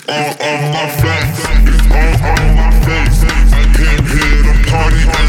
It's all on my face. It's all on my face. I came here to party